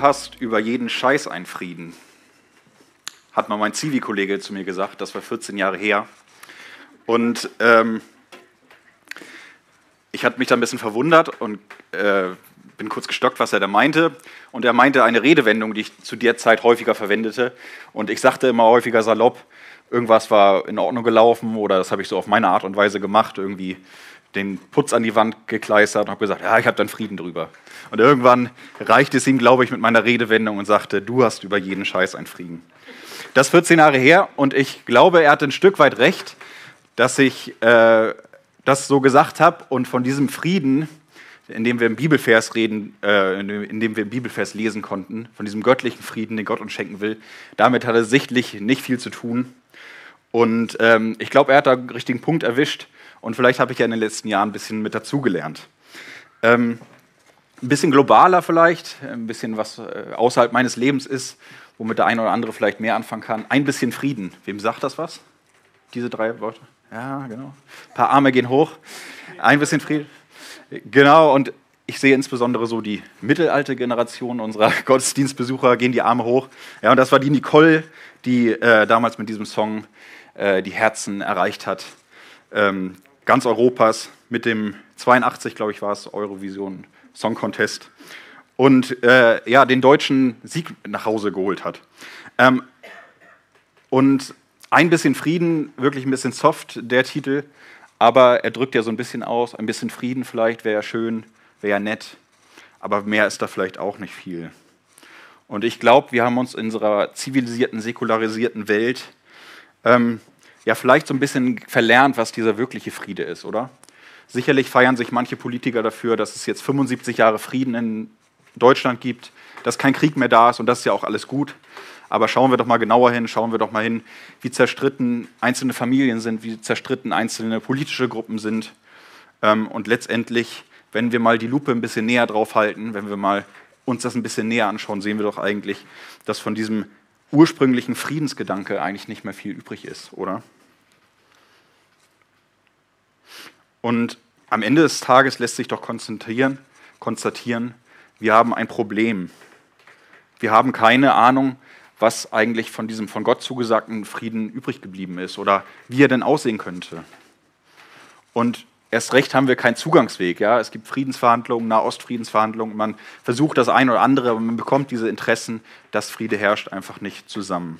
Hast über jeden Scheiß einen Frieden, hat mal mein Zivi-Kollege zu mir gesagt, das war 14 Jahre her. Und ähm, ich hatte mich da ein bisschen verwundert und äh, bin kurz gestockt, was er da meinte. Und er meinte eine Redewendung, die ich zu der Zeit häufiger verwendete. Und ich sagte immer häufiger salopp, irgendwas war in Ordnung gelaufen oder das habe ich so auf meine Art und Weise gemacht, irgendwie den Putz an die Wand gekleistert und habe gesagt, ja, ich habe dann Frieden drüber. Und irgendwann reichte es ihm, glaube ich, mit meiner Redewendung und sagte, du hast über jeden Scheiß einen Frieden. Das ist 14 Jahre her und ich glaube, er hatte ein Stück weit recht, dass ich äh, das so gesagt habe und von diesem Frieden, in dem wir im Bibelvers reden, äh, in dem wir im Bibelvers lesen konnten, von diesem göttlichen Frieden, den Gott uns schenken will, damit hat er sichtlich nicht viel zu tun. Und ähm, ich glaube, er hat da einen richtigen Punkt erwischt und vielleicht habe ich ja in den letzten Jahren ein bisschen mit dazugelernt. Ähm, ein bisschen globaler vielleicht, ein bisschen was äh, außerhalb meines Lebens ist, womit der eine oder andere vielleicht mehr anfangen kann. Ein bisschen Frieden. Wem sagt das was? Diese drei Worte? Ja, genau. Ein paar Arme gehen hoch. Ein bisschen Frieden. Genau, und ich sehe insbesondere so die mittelalte Generation unserer Gottesdienstbesucher gehen die Arme hoch. Ja, und das war die Nicole, die äh, damals mit diesem Song äh, die Herzen erreicht hat. Ähm, ganz Europas mit dem 82, glaube ich, war es, Eurovision Song Contest und äh, ja, den deutschen Sieg nach Hause geholt hat. Ähm, und ein bisschen Frieden, wirklich ein bisschen soft, der Titel, aber er drückt ja so ein bisschen aus, ein bisschen Frieden vielleicht wäre ja schön, wäre ja nett, aber mehr ist da vielleicht auch nicht viel. Und ich glaube, wir haben uns in unserer zivilisierten, säkularisierten Welt ähm, ja vielleicht so ein bisschen verlernt, was dieser wirkliche Friede ist, oder? Sicherlich feiern sich manche Politiker dafür, dass es jetzt 75 Jahre Frieden in Deutschland gibt, dass kein Krieg mehr da ist und das ist ja auch alles gut. Aber schauen wir doch mal genauer hin, schauen wir doch mal hin, wie zerstritten einzelne Familien sind, wie zerstritten einzelne politische Gruppen sind. Ähm, und letztendlich, wenn wir mal die Lupe ein bisschen näher drauf halten, wenn wir mal uns das ein bisschen näher anschauen, sehen wir doch eigentlich, dass von diesem ursprünglichen Friedensgedanke eigentlich nicht mehr viel übrig ist, oder? Und am Ende des Tages lässt sich doch konstatieren, konstatieren, wir haben ein Problem. Wir haben keine Ahnung, was eigentlich von diesem von Gott zugesagten Frieden übrig geblieben ist oder wie er denn aussehen könnte. Und erst recht haben wir keinen Zugangsweg. Ja? Es gibt Friedensverhandlungen, Nahostfriedensverhandlungen. Man versucht das eine oder andere, aber man bekommt diese Interessen, dass Friede herrscht, einfach nicht zusammen.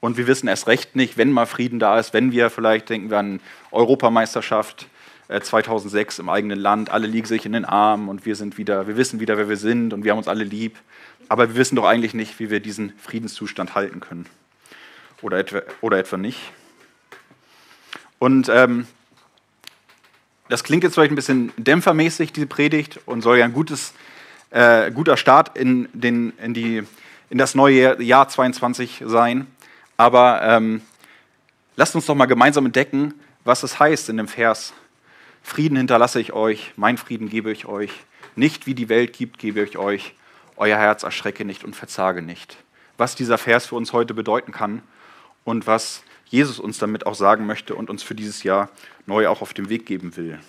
Und wir wissen erst recht nicht, wenn mal Frieden da ist, wenn wir vielleicht denken wir an Europameisterschaft 2006 äh, im eigenen Land, alle liegen sich in den Armen und wir sind wieder, wir wissen wieder, wer wir sind und wir haben uns alle lieb. Aber wir wissen doch eigentlich nicht, wie wir diesen Friedenszustand halten können. Oder etwa, oder etwa nicht. Und ähm, das klingt jetzt vielleicht ein bisschen dämpfermäßig, diese Predigt, und soll ja ein gutes, äh, guter Start in, den, in, die, in das neue Jahr 22 sein. Aber ähm, lasst uns doch mal gemeinsam entdecken, was es heißt in dem Vers. Frieden hinterlasse ich euch, mein Frieden gebe ich euch. Nicht wie die Welt gibt, gebe ich euch. Euer Herz erschrecke nicht und verzage nicht. Was dieser Vers für uns heute bedeuten kann und was Jesus uns damit auch sagen möchte und uns für dieses Jahr neu auch auf den Weg geben will.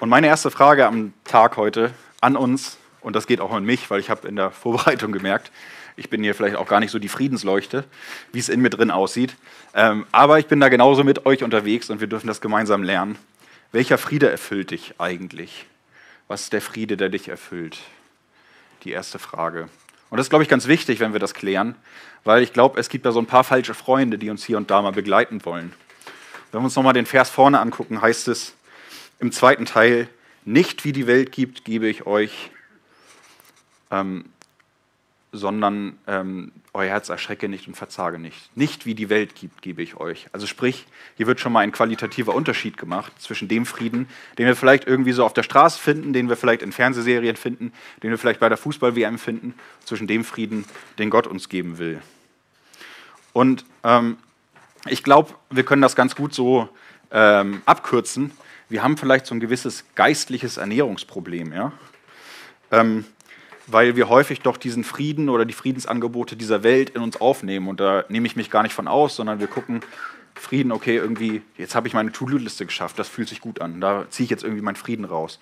Und meine erste Frage am Tag heute an uns und das geht auch an mich, weil ich habe in der Vorbereitung gemerkt, ich bin hier vielleicht auch gar nicht so die Friedensleuchte, wie es in mir drin aussieht. Ähm, aber ich bin da genauso mit euch unterwegs und wir dürfen das gemeinsam lernen. Welcher Friede erfüllt dich eigentlich? Was ist der Friede, der dich erfüllt? Die erste Frage. Und das ist, glaube ich, ganz wichtig, wenn wir das klären, weil ich glaube, es gibt da so ein paar falsche Freunde, die uns hier und da mal begleiten wollen. Wenn wir uns nochmal den Vers vorne angucken, heißt es im zweiten Teil, nicht wie die Welt gibt, gebe ich euch, ähm, sondern ähm, euer Herz erschrecke nicht und verzage nicht. Nicht wie die Welt gibt, gebe ich euch. Also sprich, hier wird schon mal ein qualitativer Unterschied gemacht zwischen dem Frieden, den wir vielleicht irgendwie so auf der Straße finden, den wir vielleicht in Fernsehserien finden, den wir vielleicht bei der Fußball-WM finden, zwischen dem Frieden, den Gott uns geben will. Und ähm, ich glaube, wir können das ganz gut so ähm, abkürzen. Wir haben vielleicht so ein gewisses geistliches Ernährungsproblem. Ja? Weil wir häufig doch diesen Frieden oder die Friedensangebote dieser Welt in uns aufnehmen. Und da nehme ich mich gar nicht von aus, sondern wir gucken, Frieden, okay, irgendwie, jetzt habe ich meine To-Do-Liste geschafft, das fühlt sich gut an. Da ziehe ich jetzt irgendwie meinen Frieden raus.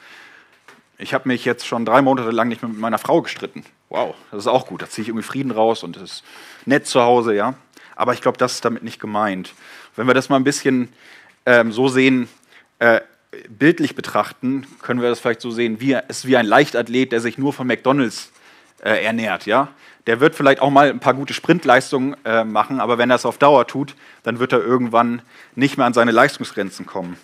Ich habe mich jetzt schon drei Monate lang nicht mehr mit meiner Frau gestritten. Wow, das ist auch gut. Da ziehe ich irgendwie Frieden raus und es ist nett zu Hause, ja. Aber ich glaube, das ist damit nicht gemeint. Wenn wir das mal ein bisschen ähm, so sehen, äh, bildlich betrachten, können wir das vielleicht so sehen, wie, ist wie ein Leichtathlet, der sich nur von McDonalds äh, ernährt. Ja? Der wird vielleicht auch mal ein paar gute Sprintleistungen äh, machen, aber wenn er es auf Dauer tut, dann wird er irgendwann nicht mehr an seine Leistungsgrenzen kommen.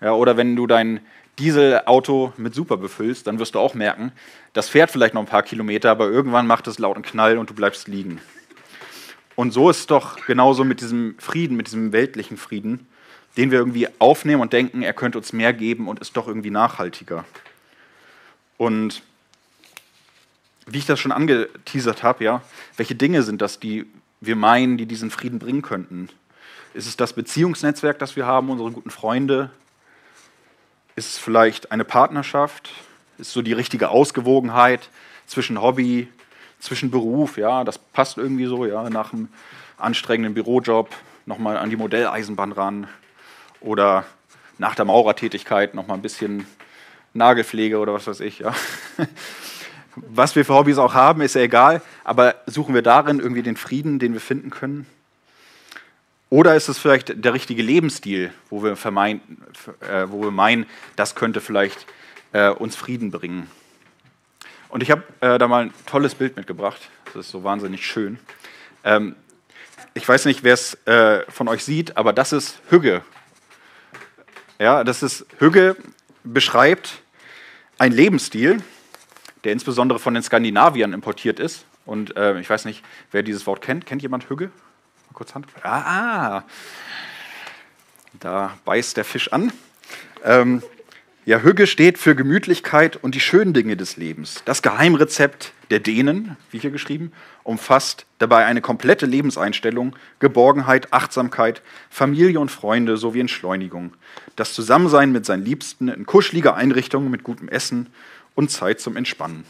Ja, oder wenn du dein Dieselauto mit Super befüllst, dann wirst du auch merken, das fährt vielleicht noch ein paar Kilometer, aber irgendwann macht es lauten Knall und du bleibst liegen. Und so ist es doch genauso mit diesem Frieden, mit diesem weltlichen Frieden den wir irgendwie aufnehmen und denken, er könnte uns mehr geben und ist doch irgendwie nachhaltiger. Und wie ich das schon angeteasert habe, ja, welche Dinge sind das, die wir meinen, die diesen Frieden bringen könnten? Ist es das Beziehungsnetzwerk, das wir haben, unsere guten Freunde? Ist es vielleicht eine Partnerschaft? Ist so die richtige Ausgewogenheit zwischen Hobby, zwischen Beruf? Ja, das passt irgendwie so, ja, nach einem anstrengenden Bürojob nochmal an die Modelleisenbahn ran oder nach der Maurertätigkeit noch mal ein bisschen Nagelpflege oder was weiß ich. Ja. Was wir für Hobbys auch haben, ist ja egal, aber suchen wir darin irgendwie den Frieden, den wir finden können? Oder ist es vielleicht der richtige Lebensstil, wo wir, vermein, äh, wo wir meinen, das könnte vielleicht äh, uns Frieden bringen? Und ich habe äh, da mal ein tolles Bild mitgebracht. Das ist so wahnsinnig schön. Ähm, ich weiß nicht, wer es äh, von euch sieht, aber das ist Hügge ja, das ist, Hügge beschreibt einen Lebensstil, der insbesondere von den Skandinaviern importiert ist. Und äh, ich weiß nicht, wer dieses Wort kennt. Kennt jemand Hügge? Mal kurz Hand. Ah, ah. da beißt der Fisch an. Ähm, ja, Hügge steht für Gemütlichkeit und die schönen Dinge des Lebens. Das Geheimrezept der Dänen, wie hier geschrieben, umfasst dabei eine komplette Lebenseinstellung, Geborgenheit, Achtsamkeit, Familie und Freunde sowie Entschleunigung. Das Zusammensein mit seinen Liebsten in kuscheliger Einrichtung mit gutem Essen und Zeit zum Entspannen.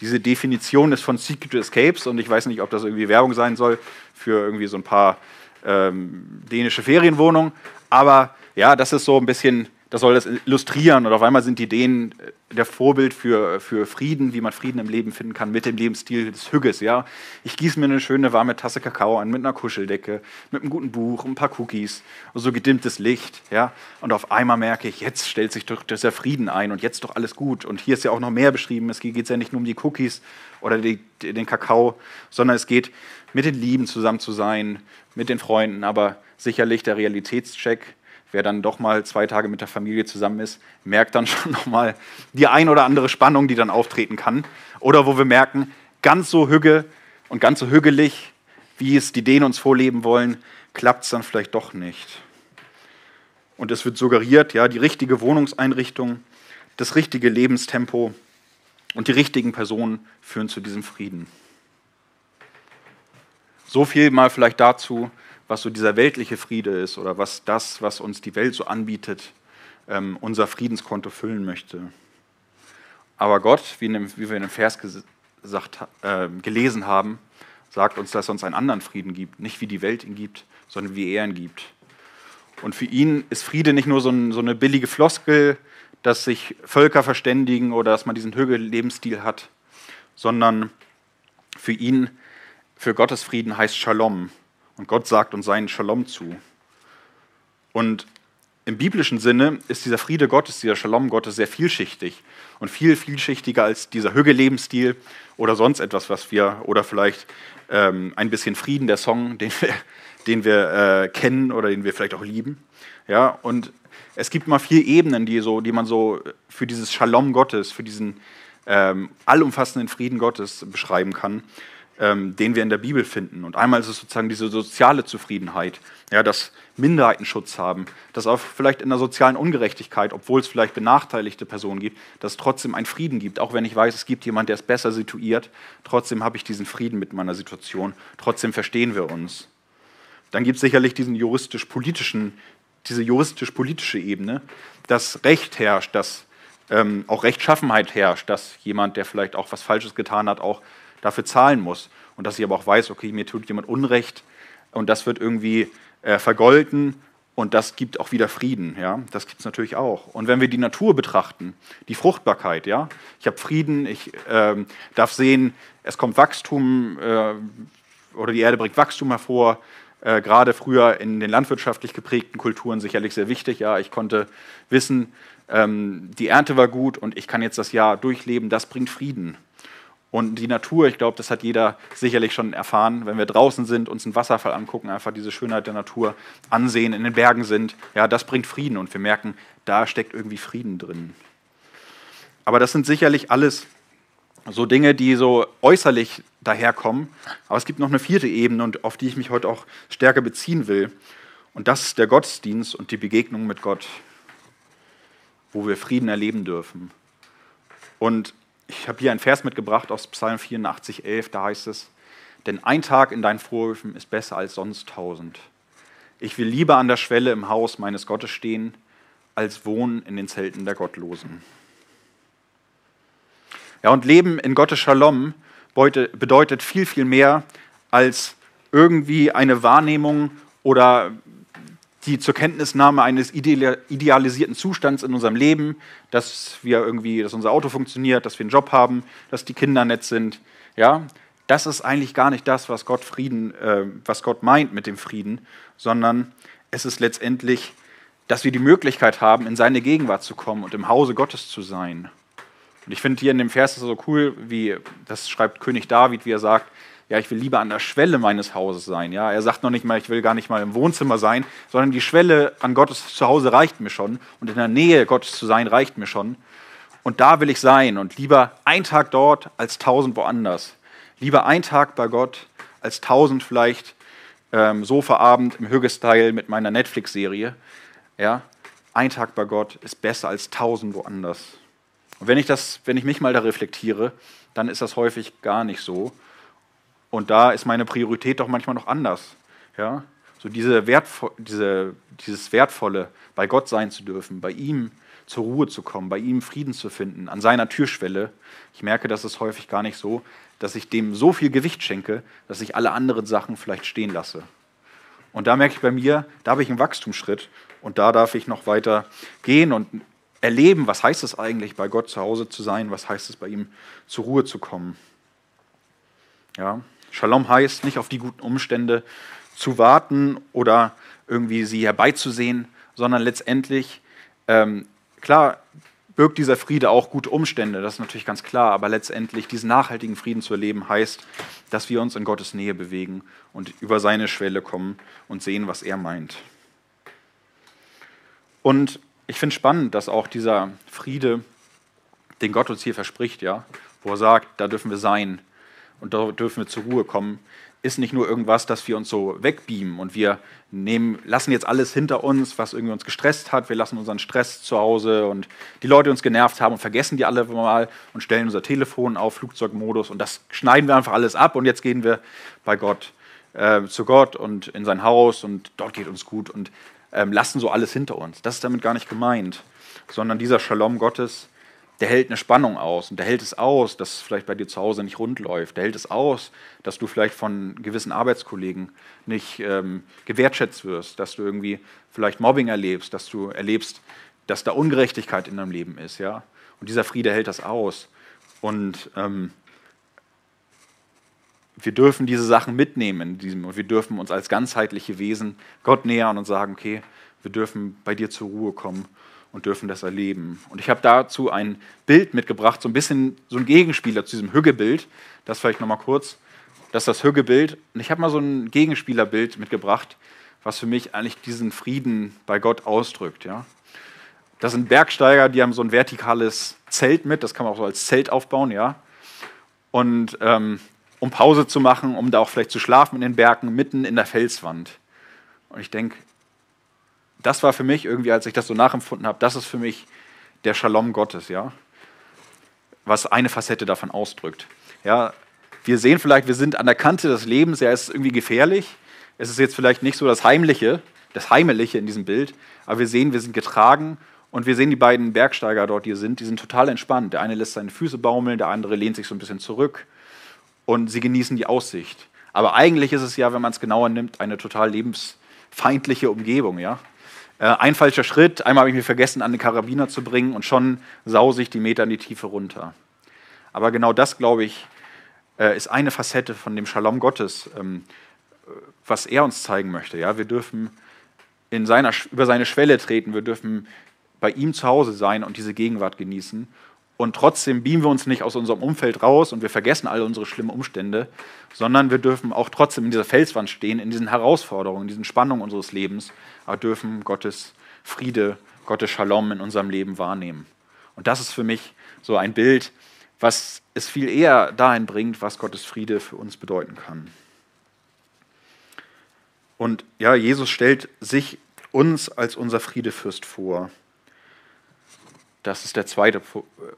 Diese Definition ist von Secret Escapes und ich weiß nicht, ob das irgendwie Werbung sein soll für irgendwie so ein paar ähm, dänische Ferienwohnungen, aber ja, das ist so ein bisschen das soll das illustrieren. Und auf einmal sind die Ideen äh, der Vorbild für, für Frieden, wie man Frieden im Leben finden kann, mit dem Lebensstil des Hügges. Ja? Ich gieße mir eine schöne warme Tasse Kakao an mit einer Kuscheldecke, mit einem guten Buch, ein paar Cookies, so gedimmtes Licht. Ja? Und auf einmal merke ich, jetzt stellt sich doch der Frieden ein und jetzt doch alles gut. Und hier ist ja auch noch mehr beschrieben. Es geht ja nicht nur um die Cookies oder die, den Kakao, sondern es geht mit den Lieben zusammen zu sein, mit den Freunden, aber sicherlich der Realitätscheck wer dann doch mal zwei Tage mit der Familie zusammen ist, merkt dann schon nochmal die ein oder andere Spannung, die dann auftreten kann. Oder wo wir merken, ganz so hügge und ganz so hügelig, wie es die Dänen uns vorleben wollen, klappt es dann vielleicht doch nicht. Und es wird suggeriert, ja, die richtige Wohnungseinrichtung, das richtige Lebenstempo und die richtigen Personen führen zu diesem Frieden. So viel mal vielleicht dazu, was so dieser weltliche Friede ist oder was das, was uns die Welt so anbietet, ähm, unser Friedenskonto füllen möchte. Aber Gott, wie, dem, wie wir in dem Vers gesagt, äh, gelesen haben, sagt uns, dass er uns einen anderen Frieden gibt. Nicht wie die Welt ihn gibt, sondern wie er ihn gibt. Und für ihn ist Friede nicht nur so, ein, so eine billige Floskel, dass sich Völker verständigen oder dass man diesen Hügel-Lebensstil hat, sondern für ihn, für Gottes Frieden heißt Shalom. Und Gott sagt uns seinen Shalom zu. Und im biblischen Sinne ist dieser Friede Gottes, dieser Shalom Gottes sehr vielschichtig und viel vielschichtiger als dieser Hügge-Lebensstil oder sonst etwas, was wir, oder vielleicht ähm, ein bisschen Frieden, der Song, den wir, den wir äh, kennen oder den wir vielleicht auch lieben. Ja, und es gibt mal vier Ebenen, die, so, die man so für dieses Shalom Gottes, für diesen ähm, allumfassenden Frieden Gottes beschreiben kann. Ähm, den wir in der Bibel finden. Und einmal ist es sozusagen diese soziale Zufriedenheit, ja, dass Minderheiten Schutz haben, dass auch vielleicht in der sozialen Ungerechtigkeit, obwohl es vielleicht benachteiligte Personen gibt, dass es trotzdem einen Frieden gibt. Auch wenn ich weiß, es gibt jemanden, der ist besser situiert, trotzdem habe ich diesen Frieden mit meiner Situation, trotzdem verstehen wir uns. Dann gibt es sicherlich diesen juristisch-politischen, diese juristisch-politische Ebene, dass Recht herrscht, dass ähm, auch Rechtschaffenheit herrscht, dass jemand, der vielleicht auch was Falsches getan hat, auch dafür zahlen muss. Und dass ich aber auch weiß, okay, mir tut jemand Unrecht und das wird irgendwie äh, vergolten und das gibt auch wieder Frieden. Ja? Das gibt es natürlich auch. Und wenn wir die Natur betrachten, die Fruchtbarkeit, ja, ich habe Frieden, ich äh, darf sehen, es kommt Wachstum äh, oder die Erde bringt Wachstum hervor. Äh, gerade früher in den landwirtschaftlich geprägten Kulturen sicherlich sehr wichtig. Ja, ich konnte wissen, ähm, die Ernte war gut und ich kann jetzt das Jahr durchleben. Das bringt Frieden. Und die Natur, ich glaube, das hat jeder sicherlich schon erfahren, wenn wir draußen sind, uns einen Wasserfall angucken, einfach diese Schönheit der Natur ansehen, in den Bergen sind, ja, das bringt Frieden und wir merken, da steckt irgendwie Frieden drin. Aber das sind sicherlich alles so Dinge, die so äußerlich daherkommen. Aber es gibt noch eine vierte Ebene, und auf die ich mich heute auch stärker beziehen will. Und das ist der Gottesdienst und die Begegnung mit Gott, wo wir Frieden erleben dürfen. Und ich habe hier einen Vers mitgebracht aus Psalm 84, 11, da heißt es, denn ein Tag in deinen Vorhöfen ist besser als sonst tausend. Ich will lieber an der Schwelle im Haus meines Gottes stehen, als wohnen in den Zelten der Gottlosen. Ja, und Leben in Gottes Shalom bedeutet viel, viel mehr als irgendwie eine Wahrnehmung oder die zur Kenntnisnahme eines idealisierten Zustands in unserem Leben, dass wir irgendwie, dass unser Auto funktioniert, dass wir einen Job haben, dass die Kinder nett sind. Ja, das ist eigentlich gar nicht das, was Gott Frieden, äh, was Gott meint mit dem Frieden, sondern es ist letztendlich, dass wir die Möglichkeit haben, in seine Gegenwart zu kommen und im Hause Gottes zu sein. Und ich finde hier in dem Vers so cool, wie das schreibt König David, wie er sagt, ja, ich will lieber an der Schwelle meines Hauses sein. Ja, er sagt noch nicht mal, ich will gar nicht mal im Wohnzimmer sein, sondern die Schwelle an Gottes Zuhause reicht mir schon und in der Nähe Gottes zu sein reicht mir schon. Und da will ich sein und lieber ein Tag dort als tausend woanders. Lieber ein Tag bei Gott als tausend vielleicht ähm, Sofaabend im Hügge-Style mit meiner Netflix-Serie. Ja, ein Tag bei Gott ist besser als tausend woanders. Und wenn ich, das, wenn ich mich mal da reflektiere, dann ist das häufig gar nicht so. Und da ist meine Priorität doch manchmal noch anders. Ja? So diese Wertvo diese, dieses Wertvolle, bei Gott sein zu dürfen, bei ihm zur Ruhe zu kommen, bei ihm Frieden zu finden, an seiner Türschwelle. Ich merke, das ist häufig gar nicht so, dass ich dem so viel Gewicht schenke, dass ich alle anderen Sachen vielleicht stehen lasse. Und da merke ich bei mir, da habe ich einen Wachstumsschritt und da darf ich noch weiter gehen und erleben, was heißt es eigentlich, bei Gott zu Hause zu sein, was heißt es, bei ihm zur Ruhe zu kommen. Ja, Shalom heißt nicht auf die guten Umstände zu warten oder irgendwie sie herbeizusehen, sondern letztendlich, ähm, klar, birgt dieser Friede auch gute Umstände, das ist natürlich ganz klar, aber letztendlich diesen nachhaltigen Frieden zu erleben heißt, dass wir uns in Gottes Nähe bewegen und über seine Schwelle kommen und sehen, was er meint. Und ich finde spannend, dass auch dieser Friede, den Gott uns hier verspricht, ja, wo er sagt, da dürfen wir sein, und da dürfen wir zur Ruhe kommen, ist nicht nur irgendwas, das wir uns so wegbeamen und wir nehmen, lassen jetzt alles hinter uns, was irgendwie uns gestresst hat. Wir lassen unseren Stress zu Hause und die Leute, die uns genervt haben und vergessen die alle mal und stellen unser Telefon auf Flugzeugmodus und das schneiden wir einfach alles ab und jetzt gehen wir bei Gott, äh, zu Gott und in sein Haus und dort geht uns gut und ähm, lassen so alles hinter uns. Das ist damit gar nicht gemeint, sondern dieser Shalom Gottes der hält eine Spannung aus und der hält es aus, dass es vielleicht bei dir zu Hause nicht rund läuft. Der hält es aus, dass du vielleicht von gewissen Arbeitskollegen nicht ähm, gewertschätzt wirst, dass du irgendwie vielleicht Mobbing erlebst, dass du erlebst, dass da Ungerechtigkeit in deinem Leben ist. Ja? Und dieser Friede hält das aus. Und ähm, wir dürfen diese Sachen mitnehmen in diesem, und wir dürfen uns als ganzheitliche Wesen Gott nähern und sagen, okay, wir dürfen bei dir zur Ruhe kommen und dürfen das erleben. Und ich habe dazu ein Bild mitgebracht, so ein bisschen so ein Gegenspieler zu diesem Hüggebild. Das vielleicht nochmal kurz. Das ist das Hüggebild. Und ich habe mal so ein Gegenspielerbild mitgebracht, was für mich eigentlich diesen Frieden bei Gott ausdrückt. Ja? Das sind Bergsteiger, die haben so ein vertikales Zelt mit, das kann man auch so als Zelt aufbauen, ja. Und ähm, um Pause zu machen, um da auch vielleicht zu schlafen in den Bergen, mitten in der Felswand. Und ich denke, das war für mich irgendwie, als ich das so nachempfunden habe, das ist für mich der Shalom Gottes, ja, was eine Facette davon ausdrückt. Ja, wir sehen vielleicht, wir sind an der Kante des Lebens, ja, es ist irgendwie gefährlich. Es ist jetzt vielleicht nicht so das Heimliche, das Heimeliche in diesem Bild, aber wir sehen, wir sind getragen und wir sehen die beiden Bergsteiger dort, die sind, die sind total entspannt. Der eine lässt seine Füße baumeln, der andere lehnt sich so ein bisschen zurück und sie genießen die Aussicht. Aber eigentlich ist es ja, wenn man es genauer nimmt, eine total lebensfeindliche Umgebung, ja. Äh, ein falscher Schritt, einmal habe ich mir vergessen, an den Karabiner zu bringen und schon sause ich die Meter in die Tiefe runter. Aber genau das, glaube ich, äh, ist eine Facette von dem Shalom Gottes, ähm, was er uns zeigen möchte. Ja? Wir dürfen in seiner, über seine Schwelle treten, wir dürfen bei ihm zu Hause sein und diese Gegenwart genießen. Und trotzdem beamen wir uns nicht aus unserem Umfeld raus und wir vergessen alle unsere schlimmen Umstände, sondern wir dürfen auch trotzdem in dieser Felswand stehen, in diesen Herausforderungen, in diesen Spannungen unseres Lebens, aber dürfen Gottes Friede, Gottes Shalom in unserem Leben wahrnehmen. Und das ist für mich so ein Bild, was es viel eher dahin bringt, was Gottes Friede für uns bedeuten kann. Und ja, Jesus stellt sich uns als unser Friedefürst vor. Das ist der zweite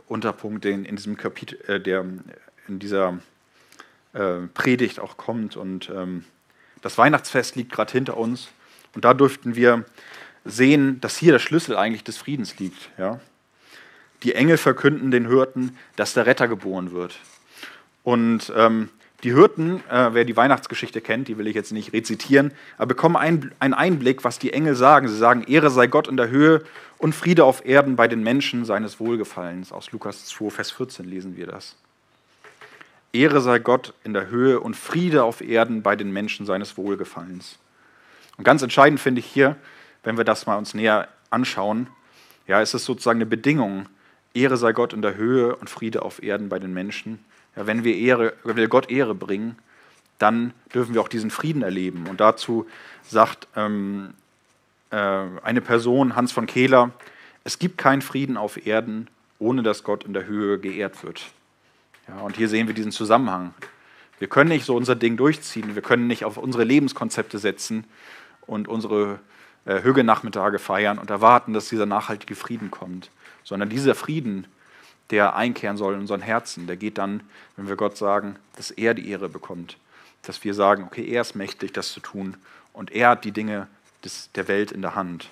Unterpunkt, den in diesem Kapitel, äh, der in dieser äh, Predigt auch kommt. Und ähm, das Weihnachtsfest liegt gerade hinter uns. Und da dürften wir sehen, dass hier der Schlüssel eigentlich des Friedens liegt. Ja? Die Engel verkünden den Hirten, dass der Retter geboren wird. Und ähm, die Hirten, äh, wer die Weihnachtsgeschichte kennt, die will ich jetzt nicht rezitieren, aber bekommen ein, einen Einblick, was die Engel sagen. Sie sagen, Ehre sei Gott in der Höhe und Friede auf Erden bei den Menschen seines Wohlgefallens. Aus Lukas 2, Vers 14 lesen wir das. Ehre sei Gott in der Höhe und Friede auf Erden bei den Menschen seines Wohlgefallens. Und ganz entscheidend finde ich hier, wenn wir das mal uns näher anschauen, ja, ist es sozusagen eine Bedingung, Ehre sei Gott in der Höhe und Friede auf Erden bei den Menschen. Ja, wenn, wir Ehre, wenn wir Gott Ehre bringen, dann dürfen wir auch diesen Frieden erleben. Und dazu sagt ähm, äh, eine Person, Hans von Kehler, es gibt keinen Frieden auf Erden, ohne dass Gott in der Höhe geehrt wird. Ja, und hier sehen wir diesen Zusammenhang. Wir können nicht so unser Ding durchziehen, wir können nicht auf unsere Lebenskonzepte setzen und unsere äh, Hügelnachmittage feiern und erwarten, dass dieser nachhaltige Frieden kommt sondern dieser Frieden, der einkehren soll in unseren Herzen, der geht dann, wenn wir Gott sagen, dass er die Ehre bekommt. Dass wir sagen, okay, er ist mächtig, das zu tun und er hat die Dinge des, der Welt in der Hand.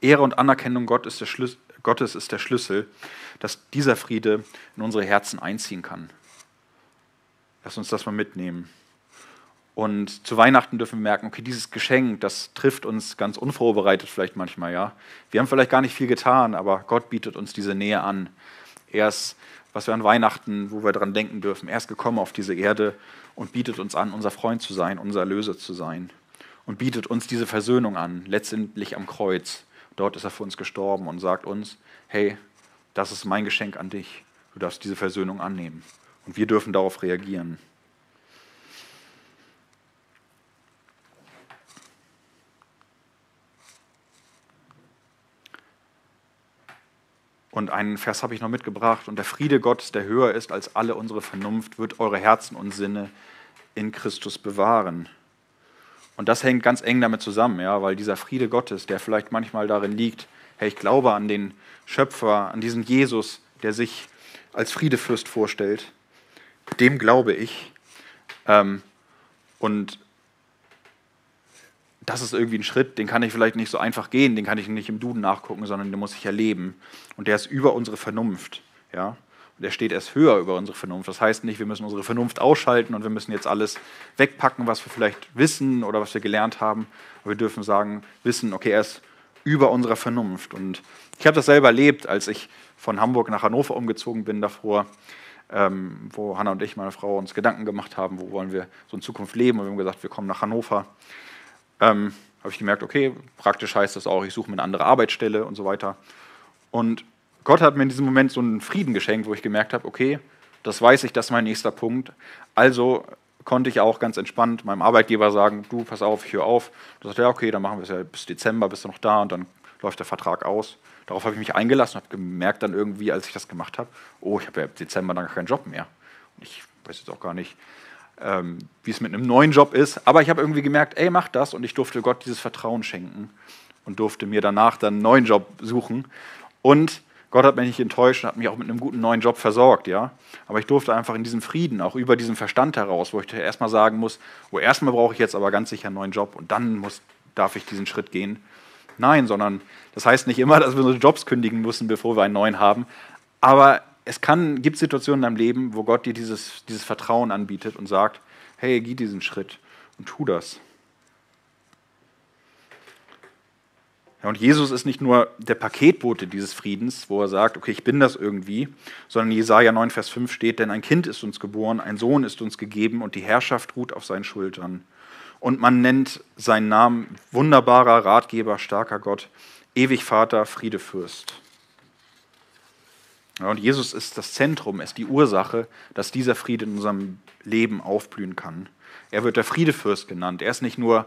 Ehre und Anerkennung Gott ist Gottes ist der Schlüssel, dass dieser Friede in unsere Herzen einziehen kann. Lass uns das mal mitnehmen. Und zu Weihnachten dürfen wir merken, okay, dieses Geschenk, das trifft uns ganz unvorbereitet vielleicht manchmal, ja. Wir haben vielleicht gar nicht viel getan, aber Gott bietet uns diese Nähe an. Er ist, was wir an Weihnachten, wo wir daran denken dürfen, er ist gekommen auf diese Erde und bietet uns an, unser Freund zu sein, unser Erlöser zu sein. Und bietet uns diese Versöhnung an, letztendlich am Kreuz. Dort ist er für uns gestorben und sagt uns, hey, das ist mein Geschenk an dich. Du darfst diese Versöhnung annehmen. Und wir dürfen darauf reagieren. Und einen Vers habe ich noch mitgebracht. Und der Friede Gottes, der höher ist als alle unsere Vernunft, wird eure Herzen und Sinne in Christus bewahren. Und das hängt ganz eng damit zusammen, ja, weil dieser Friede Gottes, der vielleicht manchmal darin liegt, hey, ich glaube an den Schöpfer, an diesen Jesus, der sich als Friedefürst vorstellt, dem glaube ich. Ähm, und das ist irgendwie ein Schritt, den kann ich vielleicht nicht so einfach gehen, den kann ich nicht im Duden nachgucken, sondern den muss ich erleben. Und der ist über unsere Vernunft. Ja? Und der steht erst höher über unsere Vernunft. Das heißt nicht, wir müssen unsere Vernunft ausschalten und wir müssen jetzt alles wegpacken, was wir vielleicht wissen oder was wir gelernt haben. Aber wir dürfen sagen, wissen, okay, er ist über unserer Vernunft. Und ich habe das selber erlebt, als ich von Hamburg nach Hannover umgezogen bin davor, ähm, wo Hanna und ich, meine Frau, uns Gedanken gemacht haben, wo wollen wir so in Zukunft leben. Und wir haben gesagt, wir kommen nach Hannover ähm, habe ich gemerkt, okay, praktisch heißt das auch, ich suche mir eine andere Arbeitsstelle und so weiter. Und Gott hat mir in diesem Moment so einen Frieden geschenkt, wo ich gemerkt habe, okay, das weiß ich, das ist mein nächster Punkt. Also konnte ich auch ganz entspannt meinem Arbeitgeber sagen, du, pass auf, ich höre auf. Da sagt er, okay, dann machen wir es ja bis Dezember, bist du noch da und dann läuft der Vertrag aus. Darauf habe ich mich eingelassen und habe gemerkt dann irgendwie, als ich das gemacht habe, oh, ich habe ja im Dezember dann keinen Job mehr. Ich weiß jetzt auch gar nicht, ähm, wie es mit einem neuen Job ist. Aber ich habe irgendwie gemerkt, ey, mach das. Und ich durfte Gott dieses Vertrauen schenken und durfte mir danach dann einen neuen Job suchen. Und Gott hat mich nicht enttäuscht und hat mich auch mit einem guten neuen Job versorgt, ja. Aber ich durfte einfach in diesem Frieden, auch über diesen Verstand heraus, wo ich erstmal sagen muss, wo erstmal brauche ich jetzt aber ganz sicher einen neuen Job und dann muss, darf ich diesen Schritt gehen. Nein, sondern das heißt nicht immer, dass wir unsere Jobs kündigen müssen, bevor wir einen neuen haben. Aber es kann, gibt Situationen in deinem Leben, wo Gott dir dieses, dieses Vertrauen anbietet und sagt, hey, geh diesen Schritt und tu das. Ja, und Jesus ist nicht nur der Paketbote dieses Friedens, wo er sagt, okay, ich bin das irgendwie, sondern in Jesaja 9, Vers 5 steht, denn ein Kind ist uns geboren, ein Sohn ist uns gegeben und die Herrschaft ruht auf seinen Schultern. Und man nennt seinen Namen wunderbarer Ratgeber, starker Gott, ewig Vater, Friedefürst. Und Jesus ist das Zentrum, ist die Ursache, dass dieser Friede in unserem Leben aufblühen kann. Er wird der Friedefürst genannt. Er ist nicht nur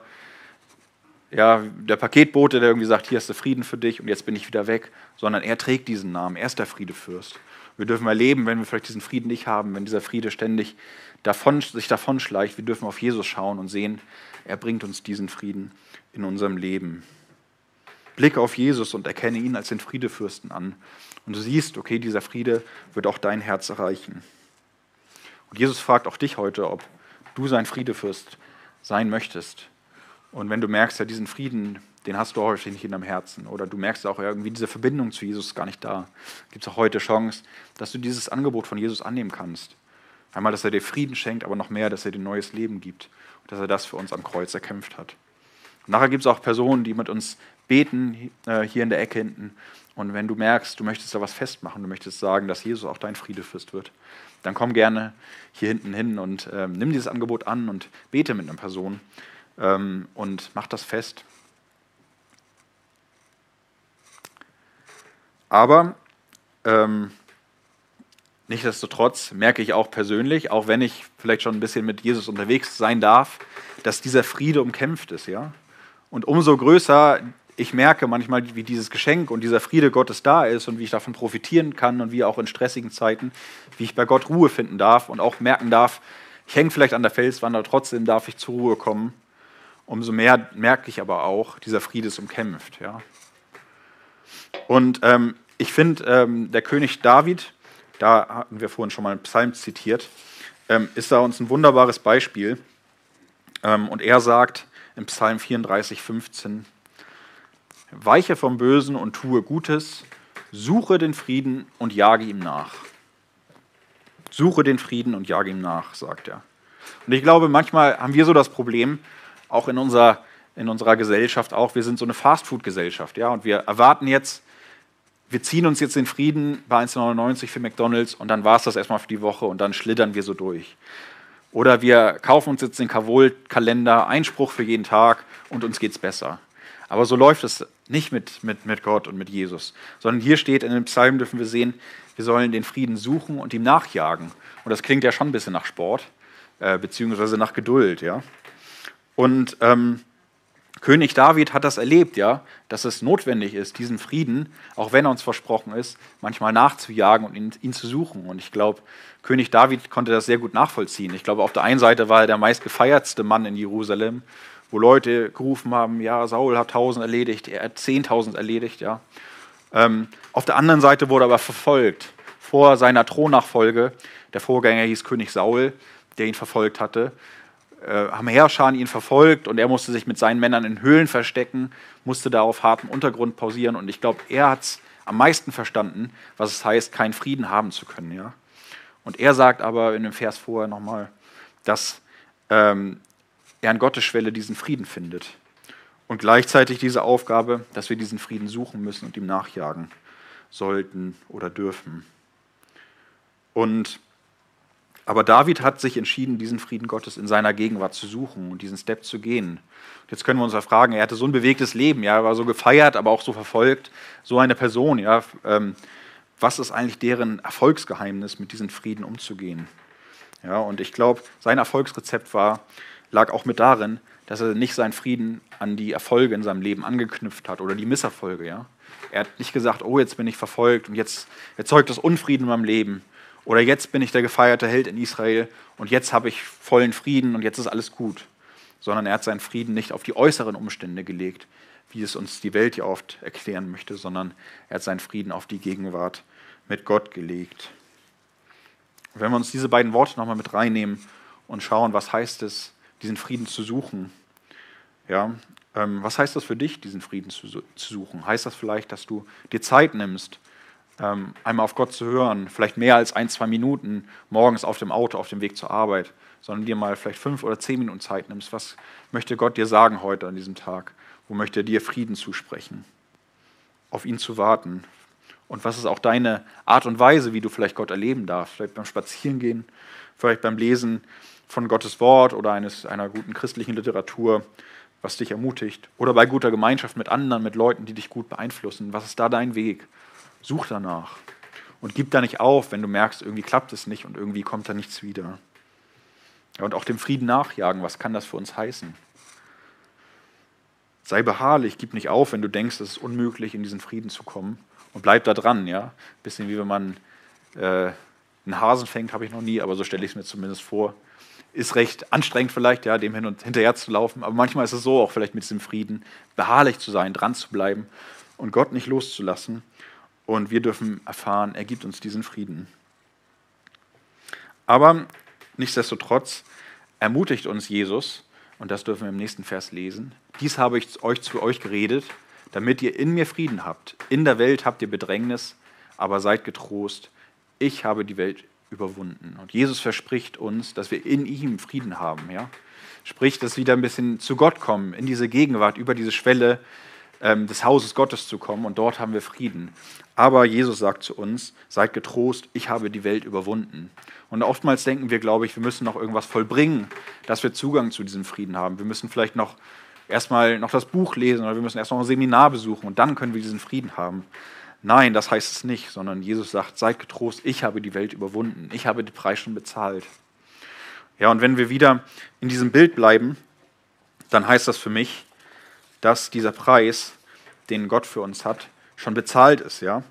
ja, der Paketbote, der irgendwie sagt, hier ist der Frieden für dich und jetzt bin ich wieder weg, sondern er trägt diesen Namen, er ist der Friedefürst. Wir dürfen erleben, wenn wir vielleicht diesen Frieden nicht haben, wenn dieser Friede ständig davon, sich davonschleicht, wir dürfen auf Jesus schauen und sehen, er bringt uns diesen Frieden in unserem Leben. Blicke auf Jesus und erkenne ihn als den Friedefürsten an. Und du siehst, okay, dieser Friede wird auch dein Herz erreichen. Und Jesus fragt auch dich heute, ob du sein Friedefürst sein möchtest. Und wenn du merkst, ja, diesen Frieden, den hast du häufig nicht in deinem Herzen, oder du merkst auch irgendwie, diese Verbindung zu Jesus ist gar nicht da, gibt es auch heute Chance, dass du dieses Angebot von Jesus annehmen kannst. Einmal, dass er dir Frieden schenkt, aber noch mehr, dass er dir neues Leben gibt und dass er das für uns am Kreuz erkämpft hat. Und nachher gibt es auch Personen, die mit uns beten, äh, hier in der Ecke hinten. Und wenn du merkst, du möchtest da was festmachen, du möchtest sagen, dass Jesus auch dein Friedefürst wird, dann komm gerne hier hinten hin und ähm, nimm dieses Angebot an und bete mit einer Person ähm, und mach das fest. Aber ähm, nichtsdestotrotz merke ich auch persönlich, auch wenn ich vielleicht schon ein bisschen mit Jesus unterwegs sein darf, dass dieser Friede umkämpft ist, ja. Und umso größer ich merke manchmal, wie dieses Geschenk und dieser Friede Gottes da ist und wie ich davon profitieren kann und wie auch in stressigen Zeiten, wie ich bei Gott Ruhe finden darf und auch merken darf, ich hänge vielleicht an der Felswand, aber trotzdem darf ich zur Ruhe kommen umso mehr merke ich aber auch, dieser Friede ist umkämpft. Ja. Und ähm, ich finde, ähm, der König David, da hatten wir vorhin schon mal einen Psalm zitiert, ähm, ist da uns ein wunderbares Beispiel. Ähm, und er sagt im Psalm 34, 15, Weiche vom Bösen und tue Gutes, suche den Frieden und jage ihm nach. Suche den Frieden und jage ihm nach, sagt er. Und ich glaube, manchmal haben wir so das Problem, auch in unserer, in unserer Gesellschaft auch, wir sind so eine Fastfood-Gesellschaft, ja, und wir erwarten jetzt, wir ziehen uns jetzt den Frieden bei 1,99 für McDonalds und dann war es das erstmal für die Woche und dann schlittern wir so durch. Oder wir kaufen uns jetzt den Kavol-Kalender, Einspruch für jeden Tag und uns geht es besser. Aber so läuft es nicht mit, mit, mit Gott und mit Jesus, sondern hier steht in den Psalmen, dürfen wir sehen, wir sollen den Frieden suchen und ihm nachjagen. Und das klingt ja schon ein bisschen nach Sport, äh, beziehungsweise nach Geduld, ja. Und ähm, König David hat das erlebt, ja, dass es notwendig ist, diesen Frieden, auch wenn er uns versprochen ist, manchmal nachzujagen und ihn, ihn zu suchen. Und ich glaube, König David konnte das sehr gut nachvollziehen. Ich glaube, auf der einen Seite war er der meistgefeiertste Mann in Jerusalem, wo Leute gerufen haben, ja, Saul hat tausend erledigt, er hat zehntausend erledigt, ja. Ähm, auf der anderen Seite wurde er aber verfolgt. Vor seiner Thronnachfolge, der Vorgänger hieß König Saul, der ihn verfolgt hatte, äh, haben Heerscharen ihn verfolgt und er musste sich mit seinen Männern in Höhlen verstecken, musste da auf hartem Untergrund pausieren und ich glaube, er hat es am meisten verstanden, was es heißt, keinen Frieden haben zu können. Ja? Und er sagt aber in dem Vers vorher nochmal, dass ähm, er an Gottes Schwelle diesen Frieden findet. Und gleichzeitig diese Aufgabe, dass wir diesen Frieden suchen müssen und ihm nachjagen sollten oder dürfen. Und aber David hat sich entschieden, diesen Frieden Gottes in seiner Gegenwart zu suchen und diesen Step zu gehen. Jetzt können wir uns ja fragen, er hatte so ein bewegtes Leben, ja, er war so gefeiert, aber auch so verfolgt, so eine Person, ja, ähm, was ist eigentlich deren Erfolgsgeheimnis, mit diesem Frieden umzugehen? Ja, und ich glaube, sein Erfolgsrezept war, lag auch mit darin, dass er nicht seinen Frieden an die Erfolge in seinem Leben angeknüpft hat oder die Misserfolge. Ja? Er hat nicht gesagt, oh, jetzt bin ich verfolgt und jetzt erzeugt das Unfrieden in meinem Leben, Oder jetzt bin ich der gefeierte Held in Israel und jetzt habe ich vollen Frieden und jetzt ist alles gut. Sondern er hat seinen Frieden nicht auf die äußeren Umstände gelegt, wie es uns die Welt ja oft erklären möchte, sondern er hat seinen Frieden auf die Gegenwart mit Gott gelegt. wenn wir uns diese beiden Worte nochmal mit reinnehmen und schauen, was heißt es, diesen Frieden zu suchen, ja, ähm, was heißt das für dich, diesen Frieden zu, zu, suchen? Heißt das vielleicht, dass du dir Zeit nimmst, ähm, einmal auf Gott zu hören, vielleicht mehr als ein, zwei Minuten morgens auf dem Auto, auf dem Weg zur Arbeit, sondern dir mal vielleicht fünf oder zehn Minuten Zeit nimmst? Was möchte Gott dir sagen heute an diesem Tag? Wo möchte er dir Frieden zusprechen? Auf ihn zu warten. Und was ist auch deine Art und Weise, wie du vielleicht Gott erleben darfst? Vielleicht beim Spazierengehen, vielleicht beim Lesen von Gottes Wort oder eines, einer guten christlichen Literatur was dich ermutigt. Oder bei guter Gemeinschaft mit anderen, mit Leuten, die dich gut beeinflussen. Was ist da dein Weg? Such danach. Und gib da nicht auf, wenn du merkst, irgendwie klappt es nicht und irgendwie kommt da nichts wieder. Ja, und auch dem Frieden nachjagen, was kann das für uns heißen? Sei beharrlich, gib nicht auf, wenn du denkst, es ist unmöglich, in diesen Frieden zu kommen. Und bleib da dran, ja. Bisschen wie wenn man äh, einen Hasen fängt, habe ich noch nie, aber so stelle ich es mir zumindest vor ist recht anstrengend vielleicht, ja, dem hin und hinterher zu laufen. Aber manchmal ist es so, auch vielleicht mit diesem Frieden, beharrlich zu sein, dran zu bleiben und Gott nicht loszulassen. Und wir dürfen erfahren, er gibt uns diesen Frieden. Aber nichtsdestotrotz ermutigt uns Jesus, und das dürfen wir im nächsten Vers lesen, dies habe ich euch zu euch geredet, damit ihr in mir Frieden habt. In der Welt habt ihr Bedrängnis, aber seid getrost, ich habe die Welt überwunden. Und Jesus verspricht uns, dass wir in ihm Frieden haben. Ja? Sprich, dass wir wieder ein bisschen zu Gott kommen, in diese Gegenwart, über diese Schwelle ähm, des Hauses Gottes zu kommen. Und dort haben wir Frieden. Aber Jesus sagt zu uns, seid getrost, ich habe die Welt überwunden. Und oftmals denken wir, glaube ich, wir müssen noch irgendwas vollbringen, dass wir Zugang zu diesem Frieden haben. Wir müssen vielleicht noch erstmal noch das Buch lesen oder wir müssen erst noch ein Seminar besuchen und dann können wir diesen Frieden haben. Nein, das heißt es nicht, sondern Jesus sagt, seid getrost, ich habe die Welt überwunden, ich habe den Preis schon bezahlt. Ja, und wenn wir wieder in diesem Bild bleiben, dann heißt das für mich, dass dieser Preis, den Gott für uns hat, schon bezahlt ist. Ja?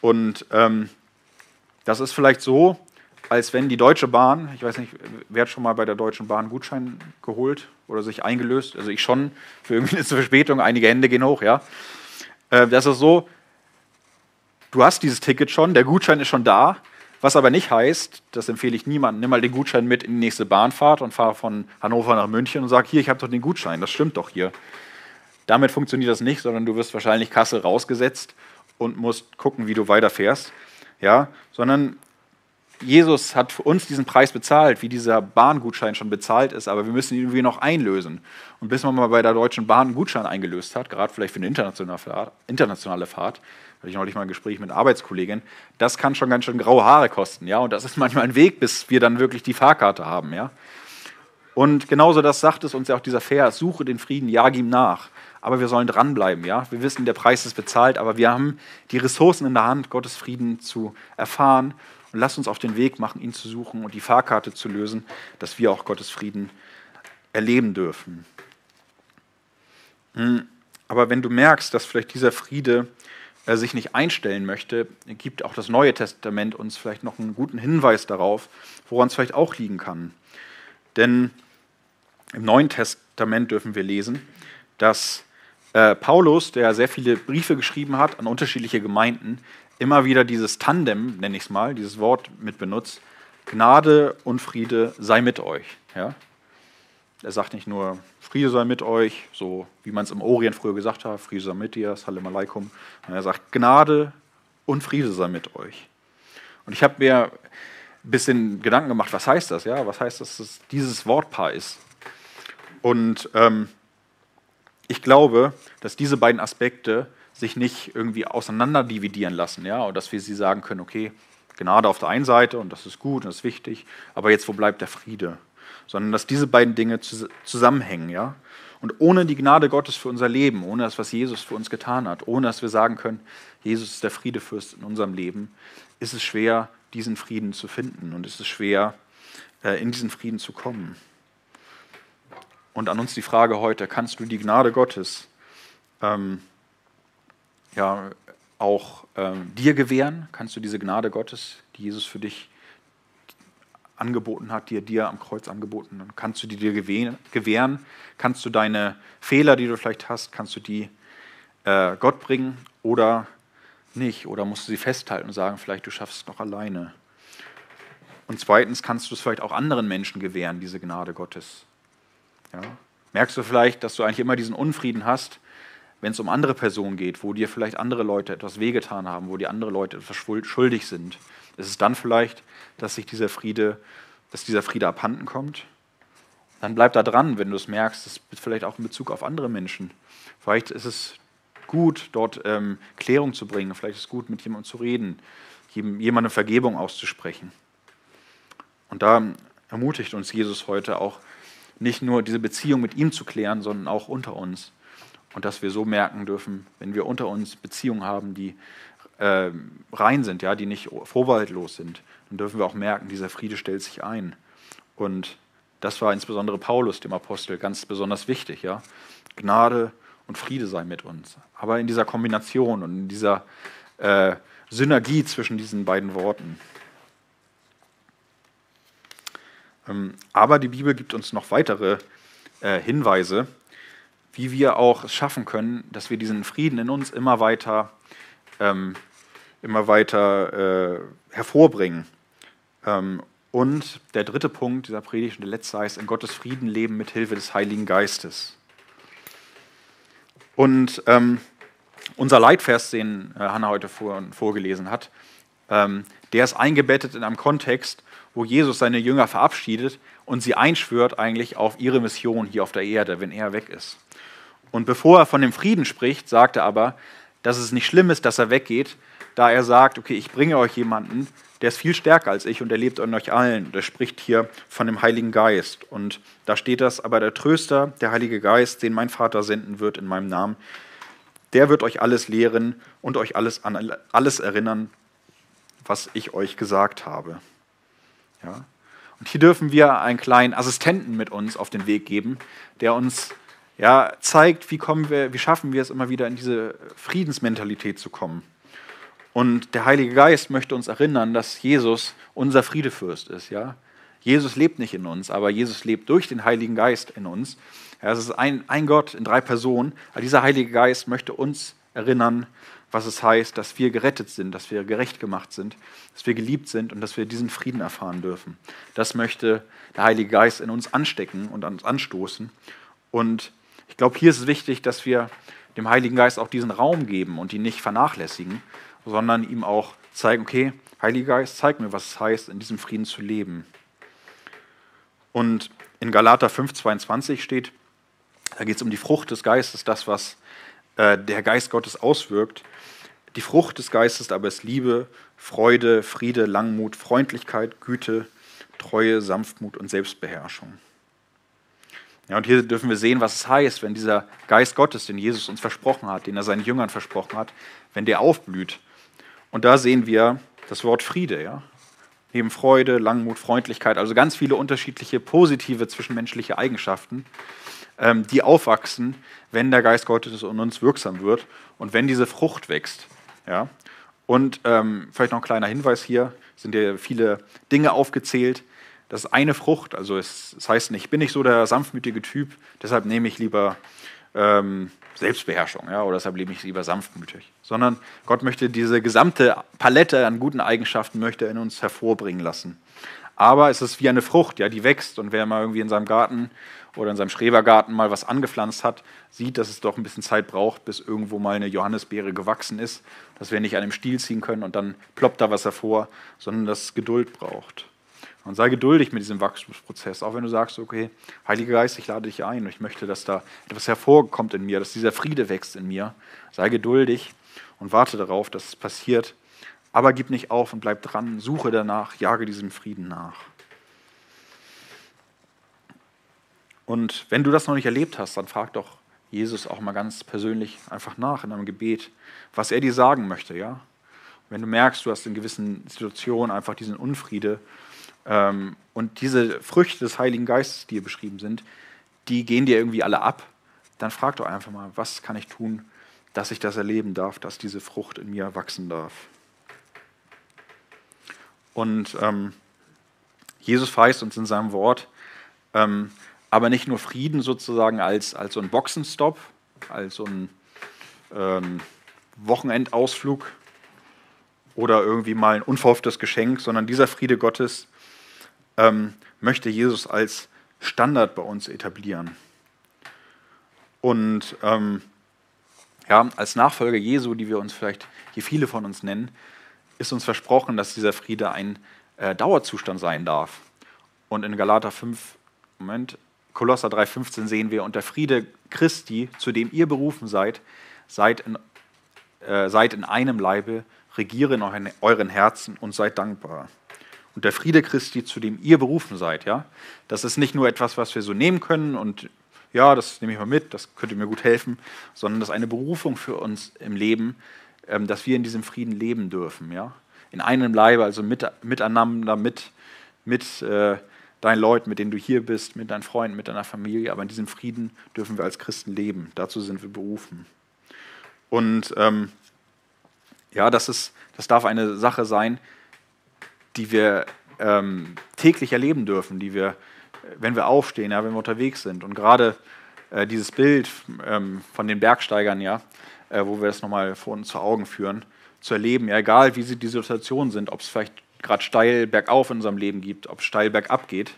Und ähm, das ist vielleicht so, als wenn die Deutsche Bahn, ich weiß nicht, wer hat schon mal bei der Deutschen Bahn Gutschein geholt oder sich eingelöst? Also ich schon, für irgendwie eine Verspätung, einige Hände gehen hoch, ja. Äh, das ist so, du hast dieses Ticket schon, der Gutschein ist schon da, was aber nicht heißt, das empfehle ich niemandem, nimm mal den Gutschein mit in die nächste Bahnfahrt und fahr von Hannover nach München und sag, hier, ich habe doch den Gutschein, das stimmt doch hier. Damit funktioniert das nicht, sondern du wirst wahrscheinlich Kassel rausgesetzt und musst gucken, wie du weiterfährst. Ja, sondern Jesus hat für uns diesen Preis bezahlt, wie dieser Bahngutschein schon bezahlt ist, aber wir müssen ihn irgendwie noch einlösen. Und bis man mal bei der Deutschen Bahn einen Gutschein eingelöst hat, gerade vielleicht für eine internationale Fahrt, hatte ich neulich mal ein Gespräch mit Arbeitskollegen, das kann schon ganz schön graue Haare kosten, ja, und das ist manchmal ein Weg, bis wir dann wirklich die Fahrkarte haben, ja. Und genauso das sagt es uns ja auch dieser Vers, suche den Frieden, jag ihm nach. Aber wir sollen dranbleiben, ja. Wir wissen, der Preis ist bezahlt, aber wir haben die Ressourcen in der Hand, Gottes Frieden zu erfahren. Und lasst uns auf den Weg machen, ihn zu suchen und die Fahrkarte zu lösen, dass wir auch Gottes Frieden erleben dürfen. Hm, aber wenn du merkst, dass vielleicht dieser Friede er sich nicht einstellen möchte, gibt auch das Neue Testament uns vielleicht noch einen guten Hinweis darauf, woran es vielleicht auch liegen kann. Denn im Neuen Testament dürfen wir lesen, dass äh, Paulus, der sehr viele Briefe geschrieben hat an unterschiedliche Gemeinden, immer wieder dieses Tandem, nenne ich es mal, dieses Wort mit benutzt, Gnade und Friede sei mit euch. Ja? Er sagt nicht nur, Friede sei mit euch, so wie man es im Orient früher gesagt hat, Friede sei mit dir, Salam alaikum. Er sagt, Gnade und Friede sei mit euch. Und ich habe mir ein bisschen Gedanken gemacht, was heißt das? Ja, was heißt das, dass dieses Wortpaar ist? Und ähm, ich glaube, dass diese beiden Aspekte sich nicht irgendwie auseinander dividieren lassen, ja, und dass wir sie sagen können, okay, Gnade auf der einen Seite und das ist gut und das ist wichtig, aber jetzt wo bleibt der Friede? sondern dass diese beiden Dinge zusammenhängen. Ja? Und ohne die Gnade Gottes für unser Leben, ohne das, was Jesus für uns getan hat, ohne dass wir sagen können, Jesus ist der Friedefürst in unserem Leben, ist es schwer, diesen Frieden zu finden und ist es schwer, äh, in diesen Frieden zu kommen. Und an uns die Frage heute, kannst du die Gnade Gottes ähm, ja, auch ähm, dir gewähren? Kannst du diese Gnade Gottes, die Jesus für dich angeboten hat, die er dir am Kreuz angeboten hat. Kannst du die dir gewähren? Kannst du deine Fehler, die du vielleicht hast, kannst du die äh, Gott bringen oder nicht? Oder musst du sie festhalten und sagen, vielleicht du schaffst es noch alleine? Und zweitens kannst du es vielleicht auch anderen Menschen gewähren, diese Gnade Gottes. Ja? Merkst du vielleicht, dass du eigentlich immer diesen Unfrieden hast, wenn es um andere Personen geht, wo dir vielleicht andere Leute etwas wehgetan haben, wo dir andere Leute etwas schuldig sind? Ist es dann vielleicht, dass sich dieser Friede, dass dieser Friede abhanden kommt? Dann bleib da dran, wenn du es merkst, das ist vielleicht auch in Bezug auf andere Menschen. Vielleicht ist es gut, dort ähm, Klärung zu bringen. Vielleicht ist es gut, mit jemandem zu reden, jemandem Vergebung auszusprechen. Und da ermutigt uns Jesus heute auch, nicht nur diese Beziehung mit ihm zu klären, sondern auch unter uns. Und dass wir so merken dürfen, wenn wir unter uns Beziehungen haben, die äh, rein sind, ja, die nicht vorbehaltlos sind, dann dürfen wir auch merken, dieser Friede stellt sich ein. Und das war insbesondere Paulus, dem Apostel, ganz besonders wichtig. Ja? Gnade und Friede sei mit uns. Aber in dieser Kombination und in dieser äh, Synergie zwischen diesen beiden Worten. Ähm, aber die Bibel gibt uns noch weitere äh, Hinweise, wie wir auch es schaffen können, dass wir diesen Frieden in uns immer weiter, ähm, immer weiter äh, hervorbringen. Ähm, und der dritte Punkt dieser Predigt und der letzte heißt, in Gottes Frieden leben mit Hilfe des Heiligen Geistes. Und ähm, unser Leitvers, den äh, Hanna heute vor, vorgelesen hat, ähm, der ist eingebettet in einem Kontext, wo Jesus seine Jünger verabschiedet und sie einschwört eigentlich auf ihre Mission hier auf der Erde, wenn er weg ist. Und bevor er von dem Frieden spricht, sagt er aber, dass es nicht schlimm ist, dass er weggeht, da er sagt, okay, ich bringe euch jemanden, der ist viel stärker als ich und er lebt an euch allen. Der spricht hier von dem Heiligen Geist. Und da steht das, aber der Tröster, der Heilige Geist, den mein Vater senden wird in meinem Namen, der wird euch alles lehren und euch alles an alles erinnern, was ich euch gesagt habe. Ja? Und hier dürfen wir einen kleinen Assistenten mit uns auf den Weg geben, der uns ja, zeigt, wie, kommen wir, wie schaffen wir es immer wieder in diese Friedensmentalität zu kommen. Und der Heilige Geist möchte uns erinnern, dass Jesus unser Friedefürst ist. Ja? Jesus lebt nicht in uns, aber Jesus lebt durch den Heiligen Geist in uns. Ja, es ist ein, ein Gott in drei Personen. Aber dieser Heilige Geist möchte uns erinnern, was es heißt, dass wir gerettet sind, dass wir gerecht gemacht sind, dass wir geliebt sind und dass wir diesen Frieden erfahren dürfen. Das möchte der Heilige Geist in uns anstecken und uns anstoßen. Und ich glaube, hier ist es wichtig, dass wir dem Heiligen Geist auch diesen Raum geben und ihn nicht vernachlässigen, sondern ihm auch zeigen, okay, Heiliger Geist, zeig mir, was es heißt, in diesem Frieden zu leben. Und in Galater 5,22 steht, da geht es um die Frucht des Geistes, das, was äh, der Geist Gottes auswirkt. Die Frucht des Geistes aber ist Liebe, Freude, Friede, Langmut, Freundlichkeit, Güte, Treue, Sanftmut und Selbstbeherrschung. Ja, und hier dürfen wir sehen, was es heißt, wenn dieser Geist Gottes, den Jesus uns versprochen hat, den er seinen Jüngern versprochen hat, wenn der aufblüht. Und da sehen wir das Wort Friede, ja. Neben Freude, Langmut, Freundlichkeit, also ganz viele unterschiedliche positive zwischenmenschliche Eigenschaften, ähm, die aufwachsen, wenn der Geist Gottes in uns wirksam wird und wenn diese Frucht wächst. Ja? Und ähm, vielleicht noch ein kleiner Hinweis hier, sind ja viele Dinge aufgezählt. Das ist eine Frucht, also es, es heißt nicht, ich bin nicht so der sanftmütige Typ, deshalb nehme ich lieber ähm, Selbstbeherrschung ja, oder deshalb lebe ich lieber sanftmütig. Sondern Gott möchte diese gesamte Palette an guten Eigenschaften möchte in uns hervorbringen lassen. Aber es ist wie eine Frucht, ja, die wächst und wer mal irgendwie in seinem Garten oder in seinem Schrebergarten mal was angepflanzt hat, sieht, dass es doch ein bisschen Zeit braucht, bis irgendwo mal eine Johannisbeere gewachsen ist, dass wir nicht an dem Stiel ziehen können und dann ploppt da was hervor, sondern dass es Geduld braucht. Und sei geduldig mit diesem Wachstumsprozess, auch wenn du sagst, okay, Heiliger Geist, ich lade dich ein und ich möchte, dass da etwas hervorkommt in mir, dass dieser Friede wächst in mir. Sei geduldig und warte darauf, dass es passiert. Aber gib nicht auf und bleib dran, suche danach, jage diesem Frieden nach. Und wenn du das noch nicht erlebt hast, dann frag doch Jesus auch mal ganz persönlich einfach nach in einem Gebet, was er dir sagen möchte, ja? Wenn du merkst, du hast in gewissen Situationen einfach diesen Unfriede ähm, und diese Früchte des Heiligen Geistes, die hier beschrieben sind, die gehen dir irgendwie alle ab, dann frag doch einfach mal, was kann ich tun, dass ich das erleben darf, dass diese Frucht in mir wachsen darf. Und ähm, Jesus verheißt uns in seinem Wort, ähm, aber nicht nur Frieden sozusagen als, als so ein Boxenstopp, als so ein ähm, Wochenendausflug oder irgendwie mal ein unverhofftes Geschenk, sondern dieser Friede Gottes ähm, möchte Jesus als Standard bei uns etablieren. Und ähm, ja, als Nachfolger Jesu, die wir uns vielleicht hier viele von uns nennen, ist uns versprochen, dass dieser Friede ein äh, Dauerzustand sein darf. Und in Galater 5, Moment, Kolosser 3,15 sehen wir, und der Friede Christi, zu dem ihr berufen seid, seid in, äh, seid in einem Leibe, regiere in euren, euren Herzen und seid dankbar. Und der Friede Christi, zu dem ihr berufen seid, ja, das ist nicht nur etwas, was wir so nehmen können und ja, das nehme ich mal mit, das könnte mir gut helfen, sondern das ist eine Berufung für uns im Leben, ähm, dass wir in diesem Frieden leben dürfen, ja. In einem Leibe, also mit, miteinander, mit, mit äh, deinen Leuten, mit denen du hier bist, mit deinen Freunden, mit deiner Familie, aber in diesem Frieden dürfen wir als Christen leben. Dazu sind wir berufen. Und ähm, ja, das, ist, das darf eine Sache sein, die wir ähm, täglich erleben dürfen, die wir, wenn wir aufstehen, ja, wenn wir unterwegs sind. Und gerade äh, dieses Bild ähm, von den Bergsteigern, ja, äh, wo wir das nochmal vor uns zu Augen führen, zu erleben, ja, egal wie sie die Situationen sind, ob es vielleicht gerade steil bergauf in unserem Leben gibt, ob es steil bergab geht,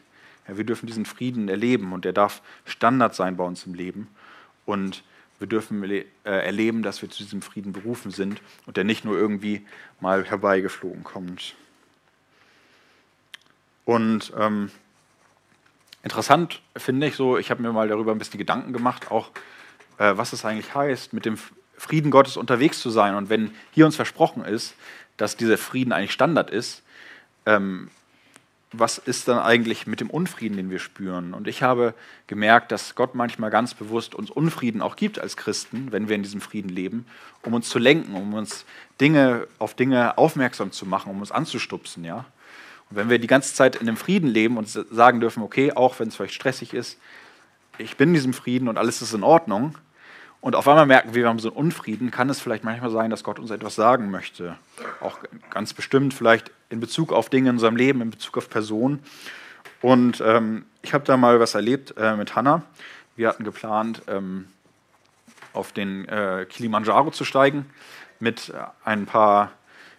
ja, wir dürfen diesen Frieden erleben und der darf Standard sein bei uns im Leben. Und wir dürfen äh, erleben, dass wir zu diesem Frieden berufen sind und der nicht nur irgendwie mal herbeigeflogen kommt. Und ähm, interessant finde ich so, ich habe mir mal darüber ein bisschen Gedanken gemacht, auch äh, was es eigentlich heißt, mit dem Frieden Gottes unterwegs zu sein. Und wenn hier uns versprochen ist, dass dieser Frieden eigentlich Standard ist, ähm, was ist dann eigentlich mit dem Unfrieden, den wir spüren? Und ich habe gemerkt, dass Gott manchmal ganz bewusst uns Unfrieden auch gibt als Christen, wenn wir in diesem Frieden leben, um uns zu lenken, um uns Dinge auf Dinge aufmerksam zu machen, um uns anzustupsen, ja. Und wenn wir die ganze Zeit in dem Frieden leben und sagen dürfen, okay, auch wenn es vielleicht stressig ist, ich bin in diesem Frieden und alles ist in Ordnung, und auf einmal merken wir, wir haben so einen Unfrieden, kann es vielleicht manchmal sein, dass Gott uns etwas sagen möchte. Auch ganz bestimmt vielleicht in Bezug auf Dinge in unserem Leben, in Bezug auf Personen. Und ähm, ich habe da mal was erlebt äh, mit Hannah. Wir hatten geplant, ähm, auf den äh, Kilimanjaro zu steigen mit äh, ein paar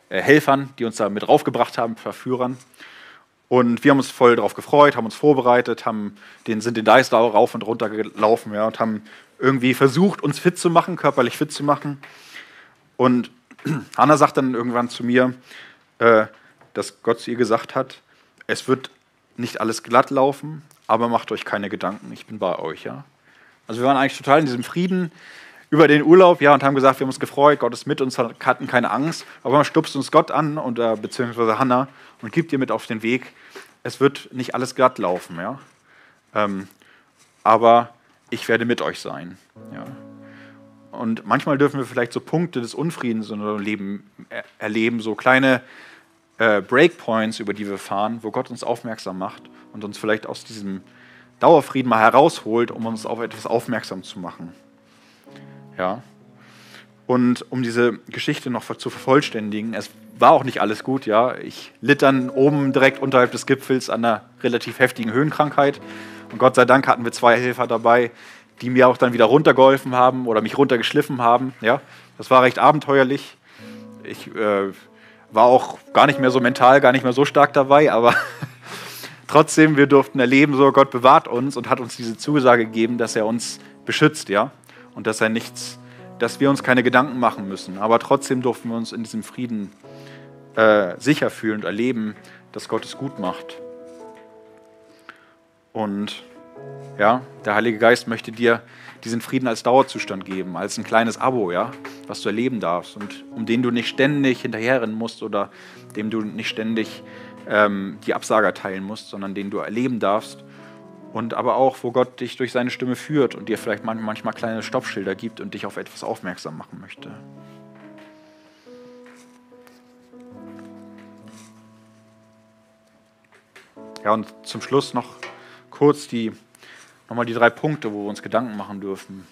Helfern, die uns da mit raufgebracht haben, Verführern. Und wir haben uns voll darauf gefreut, haben uns vorbereitet, haben den, sind den Deisdau rauf und runter gelaufen ja, und haben irgendwie versucht, uns fit zu machen, körperlich fit zu machen. Und Hannah sagt dann irgendwann zu mir, äh, dass Gott zu ihr gesagt hat, es wird nicht alles glatt laufen, aber macht euch keine Gedanken, ich bin bei euch. Ja? Also wir waren eigentlich total in diesem Frieden, über den Urlaub, ja, und haben gesagt, wir haben uns gefreut, Gott ist mit uns, hatten keine Angst. Aber man stupst uns Gott an, und, äh, beziehungsweise Hannah, und gibt ihr mit auf den Weg, es wird nicht alles glatt laufen, ja. Ähm, aber ich werde mit euch sein, ja. Und manchmal dürfen wir vielleicht so Punkte des Unfriedens in unserem Leben erleben, so kleine äh, Breakpoints, über die wir fahren, wo Gott uns aufmerksam macht und uns vielleicht aus diesem Dauerfrieden mal herausholt, um uns auf etwas aufmerksam zu machen. Ja. Und um diese Geschichte noch zu vervollständigen, es war auch nicht alles gut, ja. Ich litt dann oben direkt unterhalb des Gipfels an einer relativ heftigen Höhenkrankheit. Und Gott sei Dank hatten wir zwei Helfer dabei, die mir auch dann wieder runtergeholfen haben oder mich runtergeschliffen haben. Ja. Das war recht abenteuerlich. Ich äh, war auch gar nicht mehr so mental, gar nicht mehr so stark dabei, aber trotzdem, wir durften erleben, so Gott bewahrt uns und hat uns diese Zusage gegeben, dass er uns beschützt, ja und dass er nichts, dass wir uns keine Gedanken machen müssen. Aber trotzdem durften wir uns in diesem Frieden äh, sicher fühlen und erleben, dass Gott es gut macht. Und ja, der Heilige Geist möchte dir diesen Frieden als Dauerzustand geben, als ein kleines Abo, ja, was du erleben darfst und um den du nicht ständig hinterherrennen musst oder dem du nicht ständig ähm, die Absager teilen musst, sondern den du erleben darfst und aber auch, wo Gott dich durch seine Stimme führt und dir vielleicht manchmal kleine Stoppschilder gibt und dich auf etwas aufmerksam machen möchte. Ja, und zum Schluss noch kurz die, nochmal die drei Punkte, wo wir uns Gedanken machen dürfen.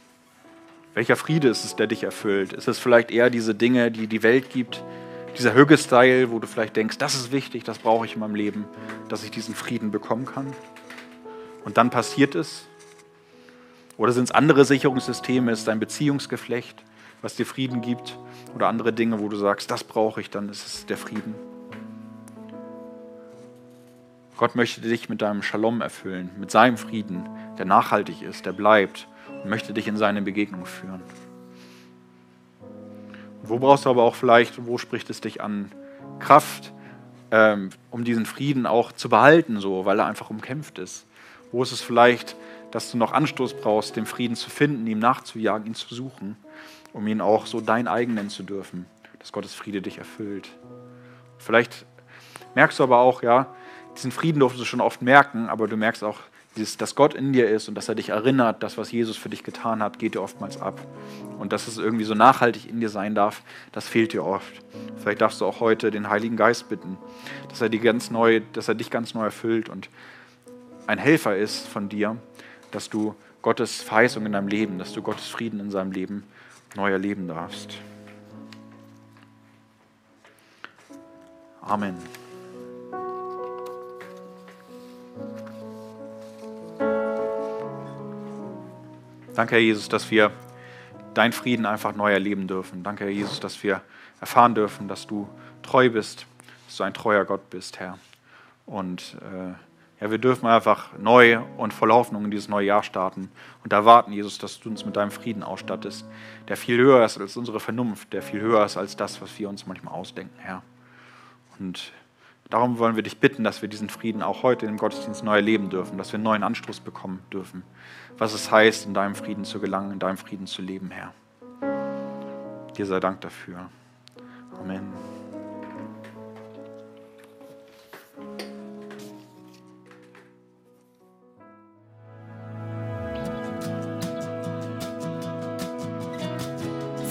Welcher Friede ist es, der dich erfüllt? Ist es vielleicht eher diese Dinge, die die Welt gibt, dieser Hügge-Style, wo du vielleicht denkst, das ist wichtig, das brauche ich in meinem Leben, dass ich diesen Frieden bekommen kann. Und dann passiert es. Oder sind es andere Sicherungssysteme, ist es dein Beziehungsgeflecht, was dir Frieden gibt? Oder andere Dinge, wo du sagst, das brauche ich, dann ist es der Frieden. Gott möchte dich mit deinem Shalom erfüllen, mit seinem Frieden, der nachhaltig ist, der bleibt und möchte dich in seine Begegnung führen. Wo brauchst du aber auch vielleicht, wo spricht es dich an? Kraft, ähm, um diesen Frieden auch zu behalten, so, weil er einfach umkämpft ist. Wo ist es vielleicht, dass du noch Anstoß brauchst, den Frieden zu finden, ihm nachzujagen, ihn zu suchen, um ihn auch so dein eigen nennen zu dürfen, dass Gottes Friede dich erfüllt. Vielleicht merkst du aber auch, ja, diesen Frieden durftest du schon oft merken, aber du merkst auch, dieses, dass Gott in dir ist und dass er dich erinnert, das, was Jesus für dich getan hat, geht dir oftmals ab. Und dass es irgendwie so nachhaltig in dir sein darf, das fehlt dir oft. Vielleicht darfst du auch heute den Heiligen Geist bitten, dass er, ganz neu, dass er dich ganz neu erfüllt und ein Helfer ist von dir, dass du Gottes Verheißung in deinem Leben, dass du Gottes Frieden in seinem Leben neu erleben darfst. Amen. Danke, Herr Jesus, dass wir deinen Frieden einfach neu erleben dürfen. Danke, Herr Jesus, dass wir erfahren dürfen, dass du treu bist, dass du ein treuer Gott bist, Herr. Und äh, ja, wir dürfen einfach neu und voller Hoffnung in dieses neue Jahr starten und erwarten, Jesus, dass du uns mit deinem Frieden ausstattest, der viel höher ist als unsere Vernunft, der viel höher ist als das, was wir uns manchmal ausdenken, Herr. Und darum wollen wir dich bitten, dass wir diesen Frieden auch heute im Gottesdienst neu erleben dürfen, dass wir einen neuen Anstoß bekommen dürfen was es heißt, in deinem Frieden zu gelangen, in deinem Frieden zu leben, Herr. Dir sei Dank dafür. Amen.